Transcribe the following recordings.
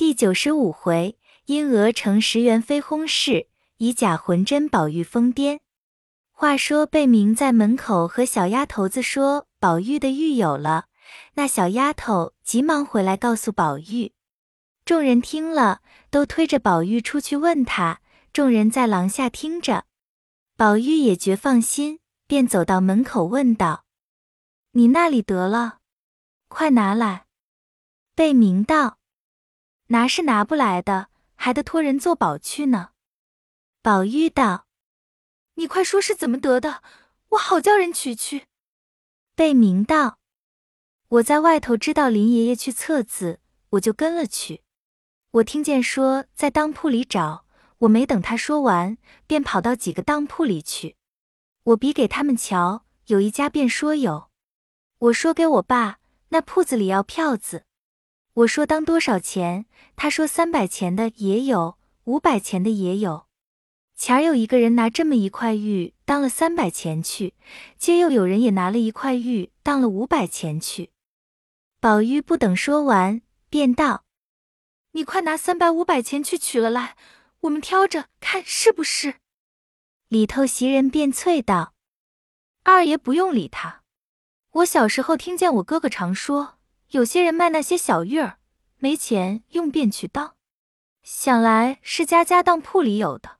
第九十五回，因讹成十元飞轰事，以假魂真宝玉疯癫。话说贝明在门口和小丫头子说宝玉的玉有了，那小丫头急忙回来告诉宝玉。众人听了，都推着宝玉出去问他。众人在廊下听着，宝玉也觉放心，便走到门口问道：“你那里得了？快拿来。”贝明道。拿是拿不来的，还得托人做保去呢。宝玉道：“你快说是怎么得的，我好叫人取去。”贝明道：“我在外头知道林爷爷去测字，我就跟了去。我听见说在当铺里找，我没等他说完，便跑到几个当铺里去。我比给他们瞧，有一家便说有。我说给我爸，那铺子里要票子。”我说当多少钱？他说三百钱的也有，五百钱的也有。前儿有一个人拿这么一块玉当了三百钱去，今又有人也拿了一块玉当了五百钱去。宝玉不等说完，便道：“你快拿三百五百钱去取了来，我们挑着看是不是。”里头袭人便啐道：“二爷不用理他。我小时候听见我哥哥常说。”有些人卖那些小玉儿，没钱用便去当，想来是家家当铺里有的。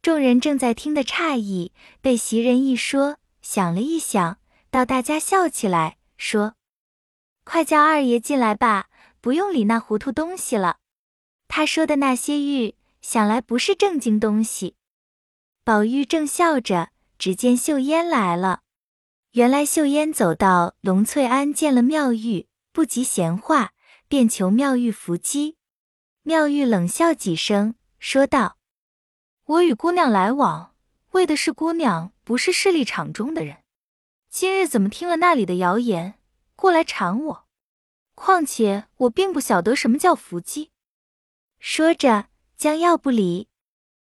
众人正在听得诧异，被袭人一说，想了一想，到大家笑起来，说：“快叫二爷进来吧，不用理那糊涂东西了。他说的那些玉，想来不是正经东西。”宝玉正笑着，只见秀烟来了。原来秀烟走到龙翠庵，见了妙玉。不及闲话，便求妙玉伏击。妙玉冷笑几声，说道：“我与姑娘来往，为的是姑娘不是势力场中的人。今日怎么听了那里的谣言，过来缠我？况且我并不晓得什么叫伏击。”说着，将要不理。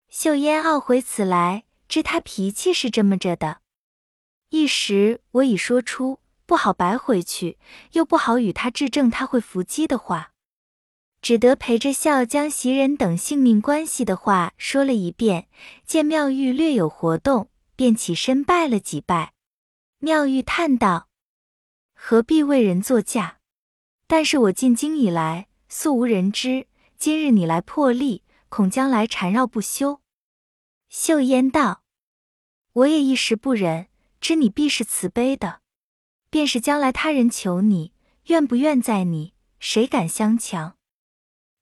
秀烟懊悔此来，知他脾气是这么着的。一时我已说出。不好白回去，又不好与他质证他会伏击的话，只得陪着笑，将袭人等性命关系的话说了一遍。见妙玉略有活动，便起身拜了几拜。妙玉叹道：“何必为人作嫁？但是我进京以来，素无人知，今日你来破例，恐将来缠绕不休。”秀烟道：“我也一时不忍，知你必是慈悲的。”便是将来他人求你，愿不愿在你，谁敢相强？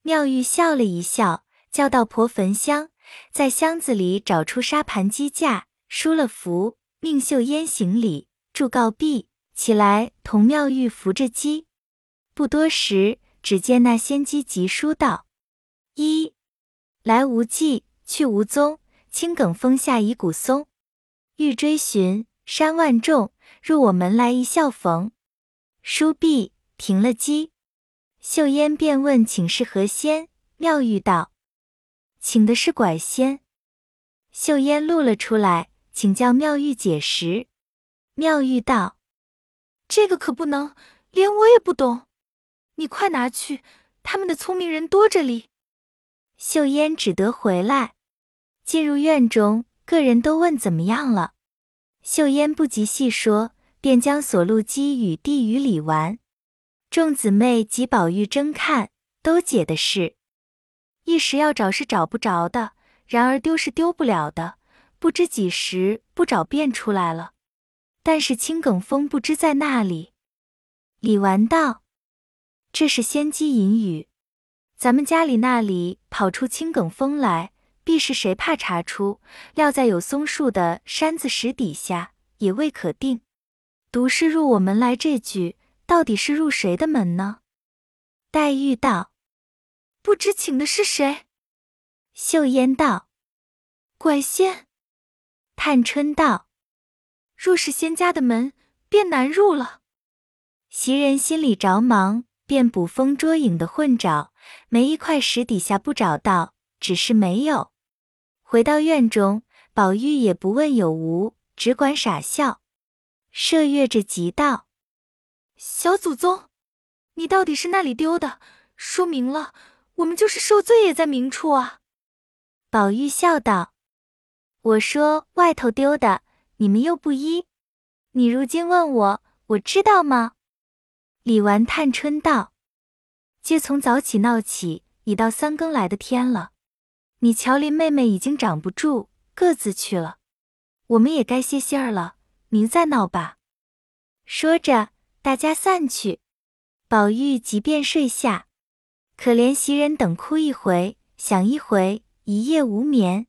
妙玉笑了一笑，叫道婆焚香，在箱子里找出沙盘鸡架，梳了符，命秀烟行礼，祝告毕，起来同妙玉扶着鸡。不多时，只见那仙姬急书道：“一来无迹，去无踪，青埂峰下一古松，欲追寻，山万重。”入我门来一笑逢，书毕停了机，秀烟便问请是何仙？妙玉道：“请的是拐仙。”秀烟露了出来，请教妙玉解释。妙玉道：“这个可不能，连我也不懂。你快拿去，他们的聪明人多着哩。”秀烟只得回来，进入院中，个人都问怎么样了。秀烟不及细说，便将锁录机与地与理完。众姊妹及宝玉争看，都解的是：一时要找是找不着的，然而丢是丢不了的，不知几时不找便出来了。但是青埂峰不知在那里。李纨道：“这是仙机隐语，咱们家里那里跑出青埂峰来。”必是谁怕查出？料在有松树的山子石底下，也未可定。毒是入我门来这句，到底是入谁的门呢？黛玉道：“不知请的是谁？”秀烟道：“管仙。”探春道：“若是仙家的门，便难入了。”袭人心里着忙，便捕风捉影的混找，没一块石底下不找到，只是没有。回到院中，宝玉也不问有无，只管傻笑。麝月着急道：“小祖宗，你到底是那里丢的？说明了，我们就是受罪也在明处啊。宝玉笑道：“我说外头丢的，你们又不依。你如今问我，我知道吗？”李纨探春道：“皆从早起闹起，已到三更来的天了。你乔林妹妹已经长不住，各自去了，我们也该歇歇儿了。明再闹吧。”说着，大家散去。宝玉即便睡下，可怜袭人等哭一回，想一回，一夜无眠。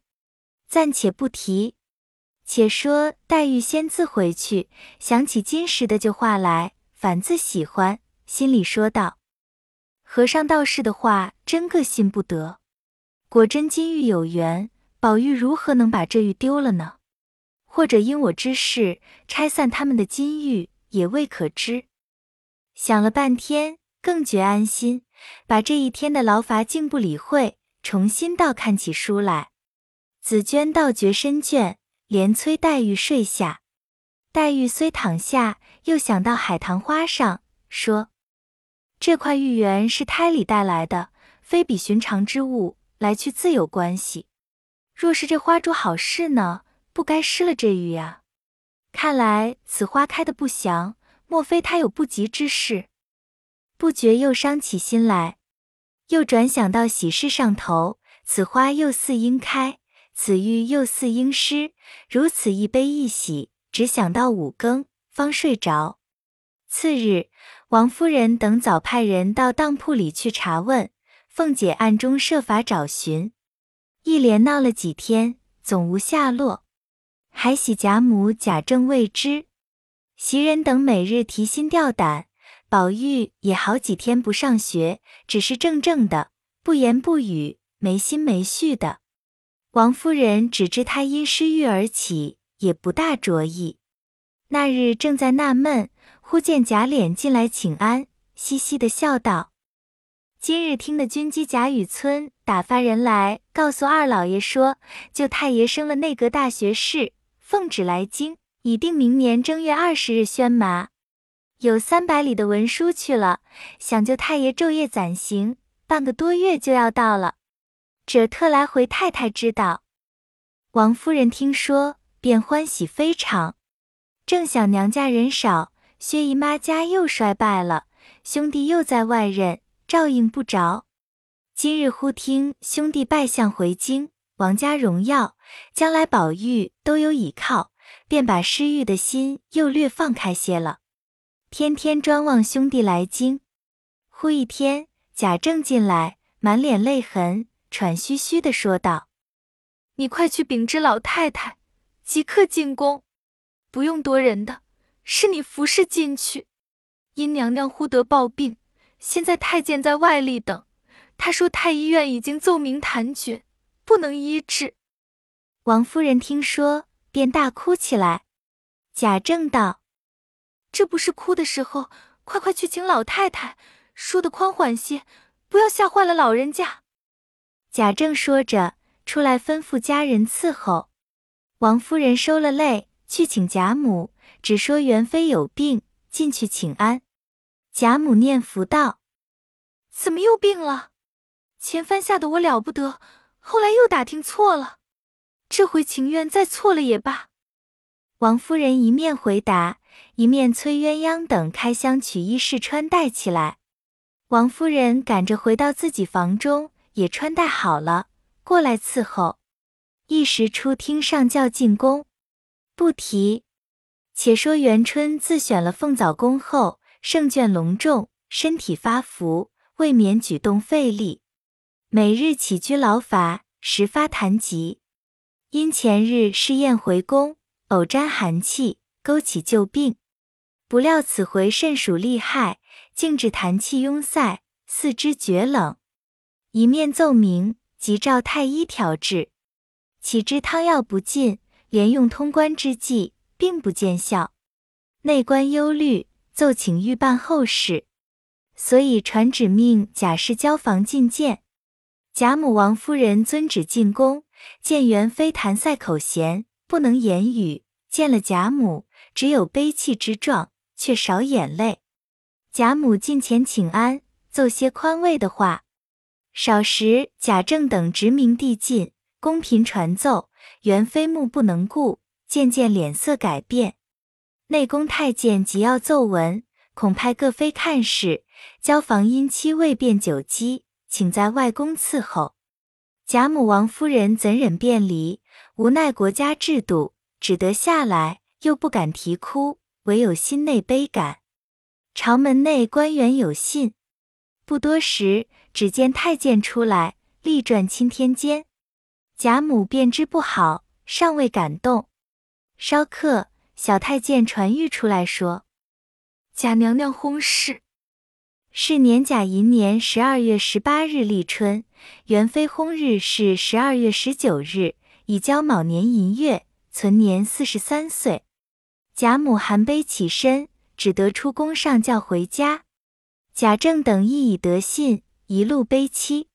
暂且不提，且说黛玉先自回去，想起金时的旧话来，反自喜欢，心里说道：“和尚道士的话，真个信不得。果真金玉有缘，宝玉如何能把这玉丢了呢？或者因我之事拆散他们的金玉，也未可知。”想了半天，更觉安心，把这一天的劳乏竟不理会，重新倒看起书来。紫娟倒觉身倦，连催黛玉睡下。黛玉虽躺下，又想到海棠花上，说：“这块玉缘是胎里带来的，非比寻常之物，来去自有关系。若是这花主好事呢，不该失了这玉呀。看来此花开的不祥。”莫非他有不吉之事？不觉又伤起心来，又转想到喜事上头，此花又似应开，此玉又似应失，如此一悲一喜，只想到五更方睡着。次日，王夫人等早派人到当铺里去查问，凤姐暗中设法找寻，一连闹了几天，总无下落，还喜贾母、贾政未知。袭人等每日提心吊胆，宝玉也好几天不上学，只是怔怔的，不言不语，没心没绪的。王夫人只知他因失玉而起，也不大着意。那日正在纳闷，忽见贾琏进来请安，嘻嘻的笑道：“今日听得军机贾雨村打发人来告诉二老爷说，舅太爷升了内阁大学士，奉旨来京。”已定明年正月二十日宣麻，有三百里的文书去了。想舅太爷昼夜攒行，半个多月就要到了。者特来回太太知道。王夫人听说，便欢喜非常。正想娘家人少，薛姨妈家又衰败了，兄弟又在外任，照应不着。今日忽听兄弟拜相回京，王家荣耀，将来宝玉都有倚靠。便把失玉的心又略放开些了，天天专望兄弟来京。忽一天，贾政进来，满脸泪痕，喘吁吁的说道：“你快去禀知老太太，即刻进宫，不用多人的，是你服侍进去。因娘娘忽得暴病，现在太监在外立等，他说太医院已经奏明弹决，不能医治。”王夫人听说。便大哭起来。贾政道：“这不是哭的时候，快快去请老太太，说的宽缓些，不要吓坏了老人家。”贾政说着，出来吩咐家人伺候。王夫人收了泪，去请贾母，只说元妃有病，进去请安。贾母念佛道：“怎么又病了？前番吓得我了不得，后来又打听错了。”这回情愿再错了也罢。王夫人一面回答，一面催鸳鸯等开箱取衣试穿戴起来。王夫人赶着回到自己房中，也穿戴好了，过来伺候。一时出厅上轿进宫，不提。且说元春自选了凤藻宫后，圣眷隆重，身体发福，未免举动费力，每日起居劳乏，时发痰疾。因前日试验回宫，偶沾寒气，勾起旧病，不料此回甚属厉害，竟致痰气壅塞，四肢厥冷。一面奏明，即召太医调治，岂知汤药不进，连用通关之计，并不见效。内官忧虑，奏请预办后事，所以传旨命贾氏交房觐见。贾母、王夫人遵旨进宫。见元妃痰塞口弦，不能言语；见了贾母，只有悲泣之状，却少眼泪。贾母近前请安，奏些宽慰的话。少时，贾政等殖民递进，宫嫔传奏，元妃目不能顾，渐渐脸色改变。内宫太监急要奏闻，恐派各妃看事，交房因妻未便久积，请在外宫伺候。贾母、王夫人怎忍便离？无奈国家制度，只得下来，又不敢啼哭，唯有心内悲感。朝门内官员有信，不多时，只见太监出来，力转钦天监。贾母便知不好，尚未感动。稍刻，小太监传谕出来说：“贾娘娘薨逝。是年甲寅年十二月十八日立春，元妃薨日是十二月十九日，已交卯年寅月，存年四十三岁。”贾母含悲起身。只得出宫上轿回家，贾政等亦已得信，一路悲戚。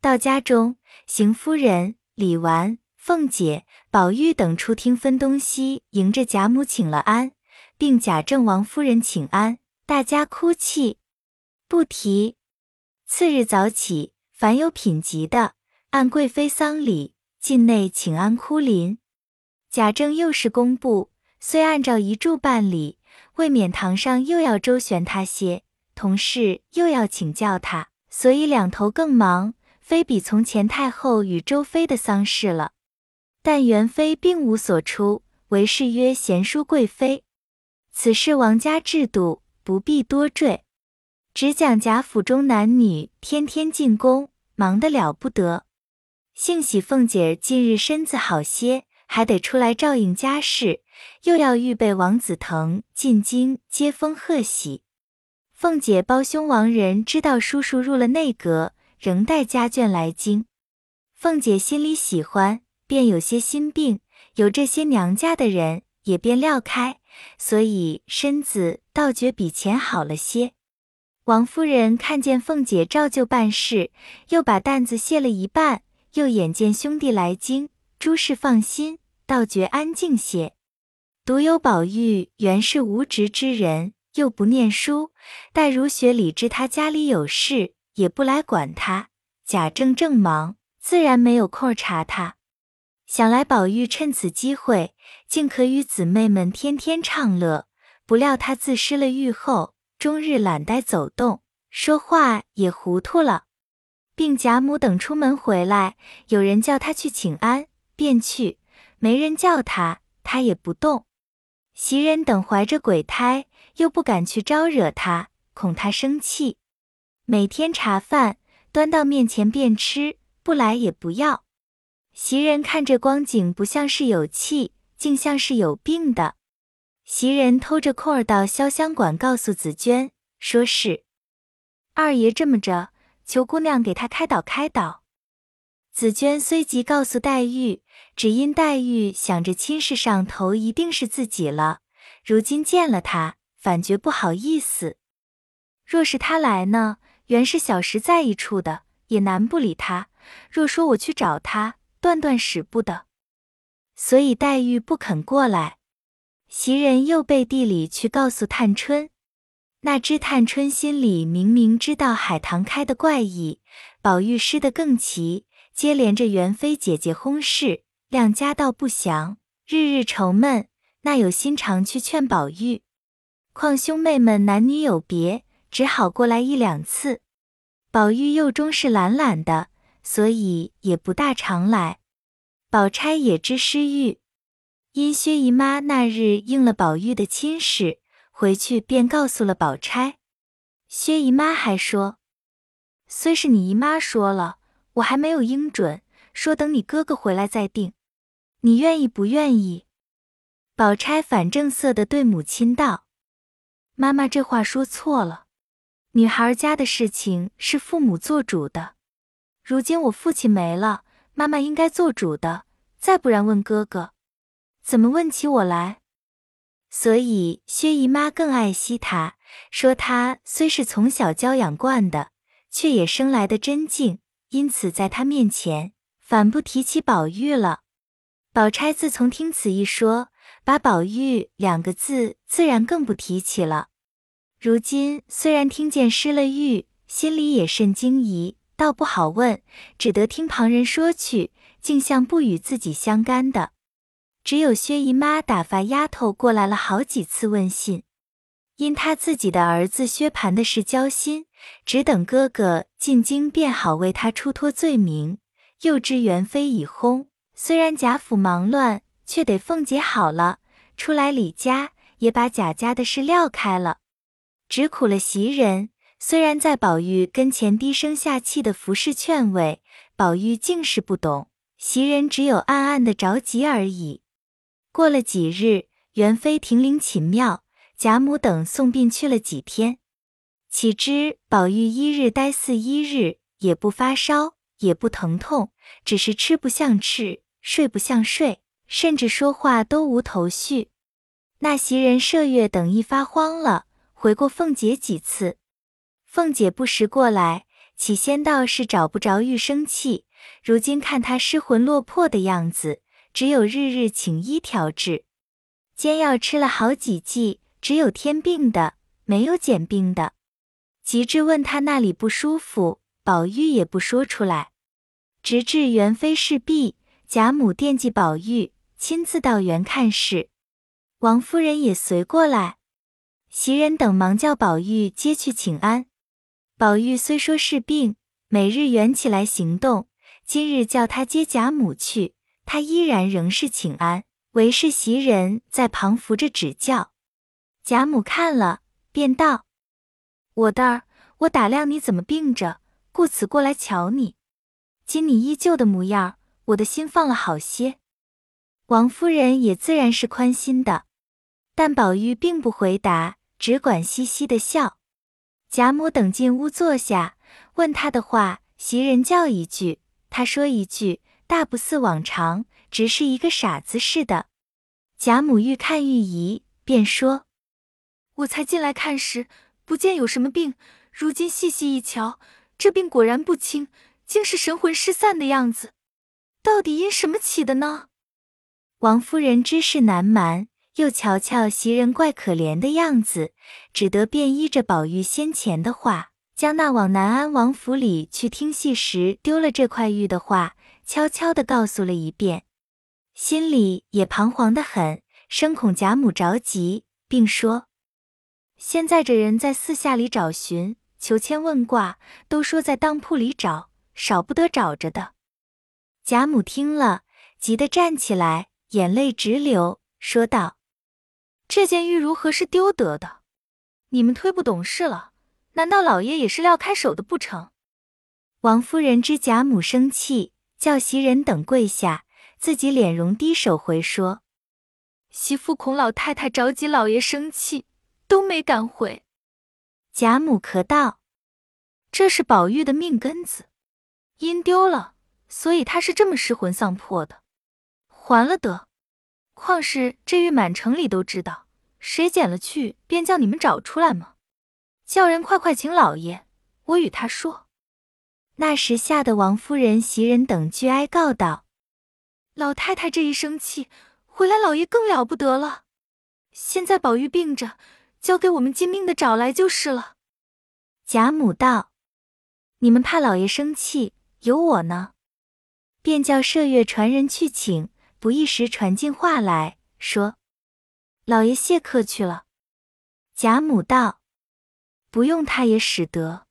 到家中，邢夫人、李纨、凤姐、宝玉等出厅分东西，迎着贾母请了安，并贾政、王夫人请安，大家哭泣，不提。次日早起，凡有品级的，按贵妃丧礼，进内请安哭临。贾政又是工部，虽按照遗嘱办理。未免堂上又要周旋他些，同事又要请教他，所以两头更忙，非比从前太后与周妃的丧事了。但元妃并无所出，为是曰贤淑贵妃。此事王家制度，不必多赘，只讲贾府中男女天天进宫，忙得了不得。幸喜凤姐近日身子好些，还得出来照应家事。又要预备王子腾进京接风贺喜，凤姐胞兄王仁知道叔叔入了内阁，仍带家眷来京。凤姐心里喜欢，便有些心病，有这些娘家的人，也便撂开，所以身子倒觉比前好了些。王夫人看见凤姐照旧办事，又把担子卸了一半，又眼见兄弟来京，诸事放心，倒觉安静些。独有宝玉原是无职之人，又不念书。待如雪里知他家里有事，也不来管他。贾政正忙，自然没有空查他。想来宝玉趁此机会，竟可与姊妹们天天畅乐。不料他自失了玉后，终日懒呆走动，说话也糊涂了。并贾母等出门回来，有人叫他去请安，便去；没人叫他，他也不动。袭人等怀着鬼胎，又不敢去招惹他，恐他生气。每天茶饭端到面前便吃，不来也不要。袭人看这光景，不像是有气，竟像是有病的。袭人偷着空儿到潇湘馆告诉紫娟，说是二爷这么着，求姑娘给他开导开导。紫娟虽即告诉黛玉。只因黛玉想着亲事上头一定是自己了，如今见了他，反觉不好意思。若是他来呢，原是小时在一处的，也难不理他。若说我去找他，断断使不得，所以黛玉不肯过来。袭人又背地里去告诉探春，那知探春心里明明知道海棠开的怪异，宝玉失的更奇，接连着元妃姐姐薨逝。两家道不祥，日日愁闷，那有心肠去劝宝玉？况兄妹们男女有别，只好过来一两次。宝玉又终是懒懒的，所以也不大常来。宝钗也知失玉，因薛姨妈那日应了宝玉的亲事，回去便告诉了宝钗。薛姨妈还说：“虽是你姨妈说了，我还没有应准，说等你哥哥回来再定。”你愿意不愿意？宝钗反正色的对母亲道：“妈妈这话说错了，女孩家的事情是父母做主的。如今我父亲没了，妈妈应该做主的。再不然问哥哥，怎么问起我来？所以薛姨妈更爱惜他，说他虽是从小娇养惯的，却也生来的真静，因此在他面前反不提起宝玉了。”宝钗自从听此一说，把宝玉两个字自然更不提起了。如今虽然听见失了玉，心里也甚惊疑，倒不好问，只得听旁人说去，竟像不与自己相干的。只有薛姨妈打发丫头过来了好几次问信，因她自己的儿子薛蟠的事交心，只等哥哥进京便好为他出脱罪名。又知元妃已薨，虽然贾府忙乱，却得凤姐好了，出来李家，也把贾家的事撂开了，只苦了袭人。虽然在宝玉跟前低声下气的服侍劝慰，宝玉竟是不懂，袭人只有暗暗的着急而已。过了几日，元妃停灵寝庙，贾母等送殡去了几天，岂知宝玉一日呆似一日，也不发烧，也不疼痛，只是吃不像吃，睡不像睡，甚至说话都无头绪。那袭人、麝月等一发慌了，回过凤姐几次。凤姐不时过来，起先倒是找不着玉生气，如今看他失魂落魄的样子，只有日日请医调治。煎药吃了好几剂，只有添病的，没有减病的。及至问他那里不舒服，宝玉也不说出来。直至元妃事毕，贾母惦记宝玉，亲自到园看事，王夫人也随过来，袭人等忙叫宝玉接去请安。宝玉虽说是病，每日圆起来行动。今日叫他接贾母去，他依然仍是请安，唯是袭人在旁扶着指教。贾母看了，便道：“我的儿，我打量你怎么病着，故此过来瞧你。今你依旧的模样，我的心放了好些。”王夫人也自然是宽心的，但宝玉并不回答，只管嘻嘻的笑。贾母等进屋坐下，问他的话，袭人叫一句，他说一句，大不似往常，只是一个傻子似的。贾母愈看愈疑，便说：“我才进来看时，不见有什么病，如今细细一瞧，这病果然不轻，竟是神魂失散的样子。到底因什么起的呢？”王夫人知事难瞒。又瞧瞧袭人怪可怜的样子，只得便依着宝玉先前的话，将那往南安王府里去听戏时丢了这块玉的话，悄悄地告诉了一遍，心里也彷徨的很，生恐贾母着急，并说：“现在这人在四下里找寻，求签问卦，都说在当铺里找，少不得找着的。”贾母听了，急得站起来，眼泪直流，说道。这件玉如何是丢得的？你们忒不懂事了。难道老爷也是撂开手的不成？王夫人知贾母生气，叫袭人等跪下，自己脸容低首回说：“媳妇恐老太太着急，老爷生气，都没敢回。”贾母咳道：“这是宝玉的命根子，因丢了，所以他是这么失魂丧魄的。还了得。”况是这玉满城里都知道，谁捡了去，便叫你们找出来吗？叫人快快请老爷，我与他说。那时吓得王夫人、袭人等俱哀告道：“老太太这一生气，回来老爷更了不得了。现在宝玉病着，交给我们尽命的找来就是了。”贾母道：“你们怕老爷生气，有我呢。”便叫麝月传人去请。不一时传进话来说：“老爷谢客去了。”贾母道：“不用他也使得，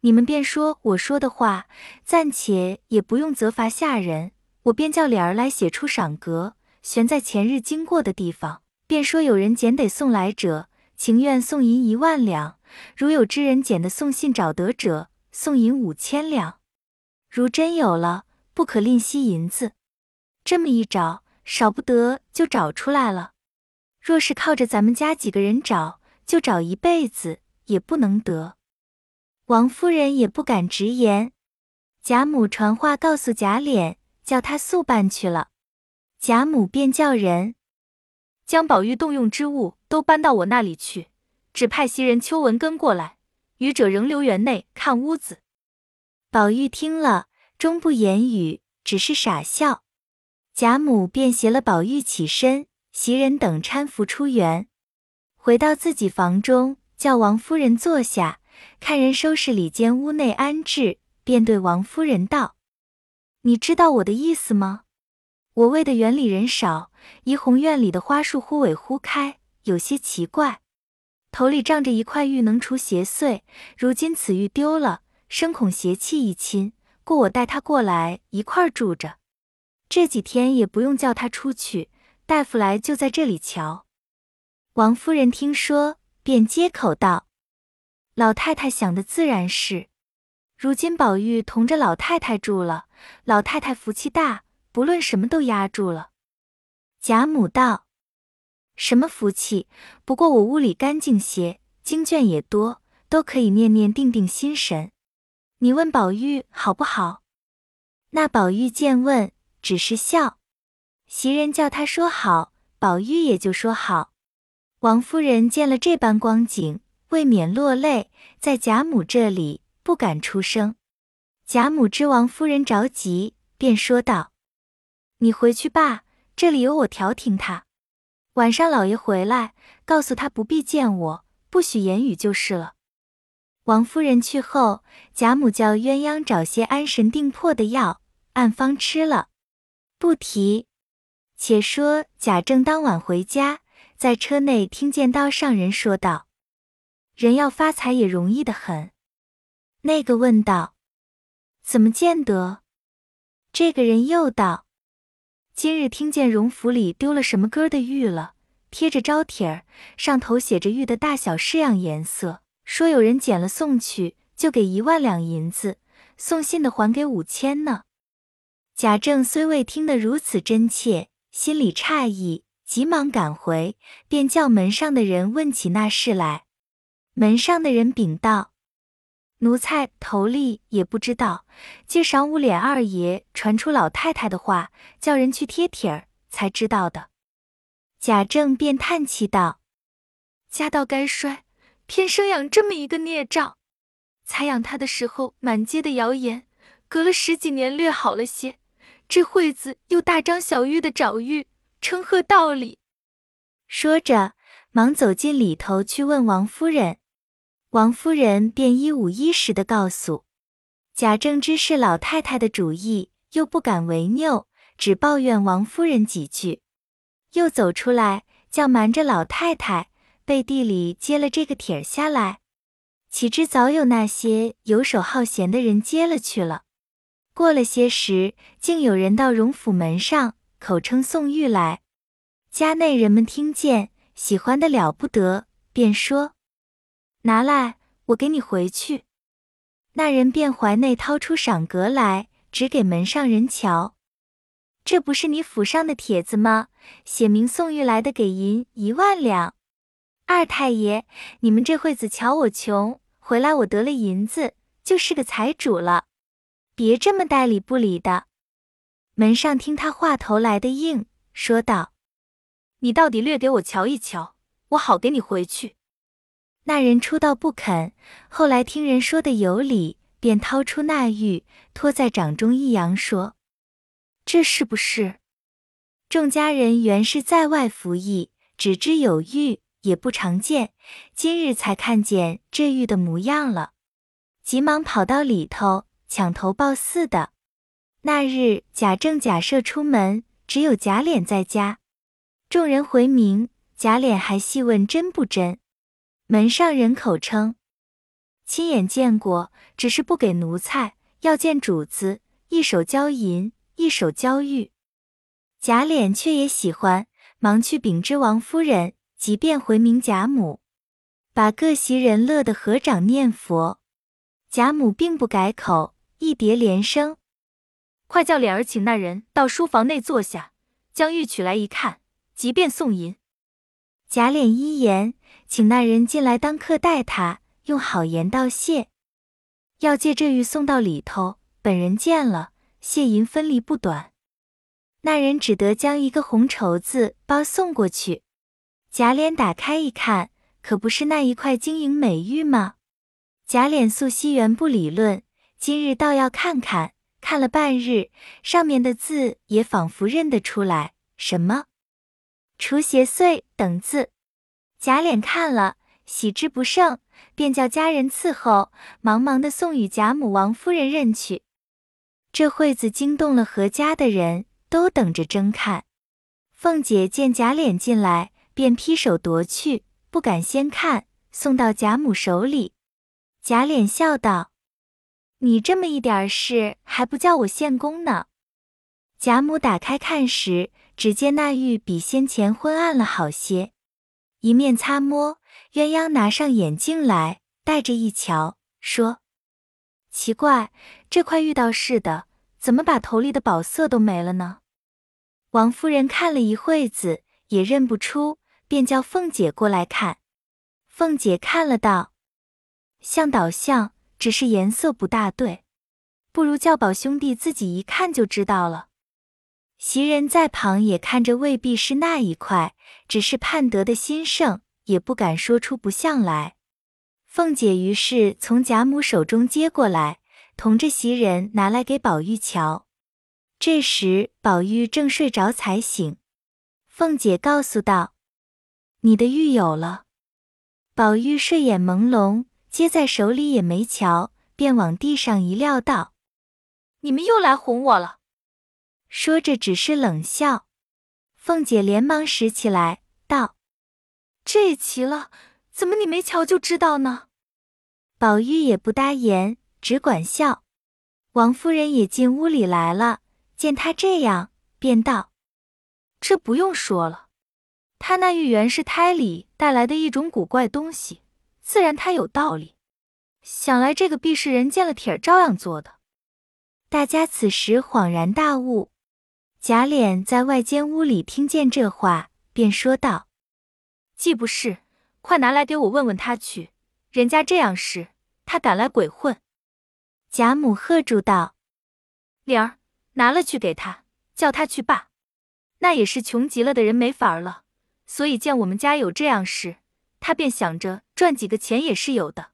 你们便说我说的话，暂且也不用责罚下人。我便叫脸儿来写出赏格，悬在前日经过的地方，便说有人捡得送来者，情愿送银一万两；如有知人捡的送信找得者，送银五千两。如真有了，不可吝惜银子。”这么一找，少不得就找出来了。若是靠着咱们家几个人找，就找一辈子也不能得。王夫人也不敢直言。贾母传话告诉贾琏，叫他速办去了。贾母便叫人将宝玉动用之物都搬到我那里去，只派袭人、秋文跟过来，余者仍留园内看屋子。宝玉听了，终不言语，只是傻笑。贾母便携了宝玉起身，袭人等搀扶出园，回到自己房中，叫王夫人坐下，看人收拾里间屋内安置，便对王夫人道：“你知道我的意思吗？我为的园里人少，怡红院里的花树忽萎忽开，有些奇怪。头里仗着一块玉能除邪祟，如今此玉丢了，生恐邪气一侵，故我带他过来一块住着。这几天也不用叫他出去，大夫来就在这里瞧。”王夫人听说，便接口道：“老太太想的自然是。”如今宝玉同着老太太住了，老太太福气大，不论什么都压住了。贾母道：“什么福气？不过我屋里干净些，经卷也多，都可以念念定定心神。你问宝玉好不好？”那宝玉见问，只是笑。袭人叫他说好，宝玉也就说好。王夫人见了这般光景，未免落泪，在贾母这里。不敢出声。贾母知王夫人着急，便说道：“你回去吧，这里有我调停他。晚上老爷回来，告诉他不必见我，不许言语就是了。”王夫人去后，贾母叫鸳鸯找些安神定魄的药，按方吃了。不提。且说贾政当晚回家，在车内听见道上人说道：“人要发财也容易的很。”那个问道：“怎么见得？”这个人又道：“今日听见荣府里丢了什么根的玉了，贴着招帖儿，上头写着玉的大小式样颜色，说有人捡了送去，就给一万两银子；送信的还给五千呢。”贾政虽未听得如此真切，心里诧异，急忙赶回，便叫门上的人问起那事来。门上的人禀道。奴才头里也不知道，今晌午脸二爷传出老太太的话，叫人去贴帖儿，才知道的。贾政便叹气道：“家道该衰，偏生养这么一个孽障。才养他的时候，满街的谣言，隔了十几年略好了些。这会子又大张小玉的找玉，称贺道理。”说着，忙走进里头去问王夫人。王夫人便一五一十的告诉贾政，知是老太太的主意，又不敢违拗，只抱怨王夫人几句，又走出来叫瞒着老太太，背地里接了这个帖儿下来。岂知早有那些游手好闲的人接了去了。过了些时，竟有人到荣府门上口称宋玉来，家内人们听见，喜欢的了不得，便说。拿来，我给你回去。那人便怀内掏出赏格来，指给门上人瞧。这不是你府上的帖子吗？写明送玉来的给银一万两。二太爷，你们这会子瞧我穷，回来我得了银子，就是个财主了。别这么带理不理的。门上听他话头来的硬，说道：“你到底略给我瞧一瞧，我好给你回去。”那人初道不肯，后来听人说的有理，便掏出那玉，托在掌中一扬，说：“这是不是？”众家人原是在外服役，只知有玉，也不常见，今日才看见这玉的模样了，急忙跑到里头抢头报似的。那日贾政假设出门，只有贾琏在家，众人回明，贾琏还细问真不真。门上人口称亲眼见过，只是不给奴才，要见主子，一手交银，一手交玉。贾琏却也喜欢，忙去禀知王夫人，即便回明贾母，把各袭人乐得合掌念佛。贾母并不改口，一叠连声：“快叫琏儿请那人到书房内坐下，将玉取来一看，即便送银。”贾琏一言。请那人进来当客待他，用好言道谢，要借这玉送到里头。本人见了，谢银分离不短。那人只得将一个红绸子包送过去。贾琏打开一看，可不是那一块晶莹美玉吗？贾琏素惜原不理论，今日倒要看看。看了半日，上面的字也仿佛认得出来，什么“除邪祟”等字。贾琏看了，喜之不胜，便叫家人伺候，忙忙的送与贾母、王夫人认去。这会子惊动了何家的人，都等着争看。凤姐见贾琏进来，便劈手夺去，不敢先看，送到贾母手里。贾琏笑道：“你这么一点事，还不叫我献功呢？”贾母打开看时，只见那玉比先前昏暗了好些。一面擦摸，鸳鸯拿上眼镜来，戴着一瞧，说：“奇怪，这块玉倒是的，怎么把头里的宝色都没了呢？”王夫人看了一会子，也认不出，便叫凤姐过来看。凤姐看了道：“像倒像，只是颜色不大对，不如叫宝兄弟自己一看就知道了。”袭人在旁也看着，未必是那一块，只是盼得的心盛，也不敢说出不像来。凤姐于是从贾母手中接过来，同着袭人拿来给宝玉瞧。这时宝玉正睡着才醒，凤姐告诉道：“你的玉有了。”宝玉睡眼朦胧，接在手里也没瞧，便往地上一撂，道：“你们又来哄我了。”说着，只是冷笑。凤姐连忙拾起来，道：“这也奇了，怎么你没瞧就知道呢？”宝玉也不答言，只管笑。王夫人也进屋里来了，见他这样，便道：“这不用说了，他那玉原是胎里带来的一种古怪东西，自然他有道理。想来这个必是人见了铁照样做的。”大家此时恍然大悟。贾琏在外间屋里听见这话，便说道：“既不是，快拿来给我问问他去。人家这样事，他敢来鬼混？”贾母喝住道：“莲儿，拿了去给他，叫他去罢。那也是穷极了的人没法儿了，所以见我们家有这样事，他便想着赚几个钱也是有的。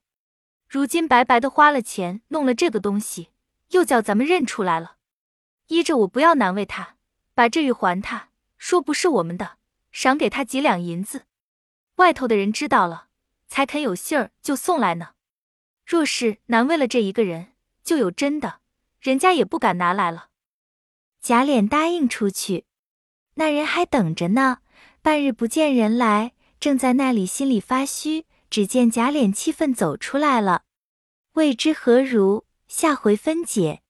如今白白的花了钱弄了这个东西，又叫咱们认出来了，依着我不要难为他。”把这玉还他，说不是我们的，赏给他几两银子。外头的人知道了，才肯有信儿就送来呢。若是难为了这一个人，就有真的，人家也不敢拿来了。贾琏答应出去，那人还等着呢。半日不见人来，正在那里心里发虚，只见贾琏气愤走出来了。未知何如，下回分解。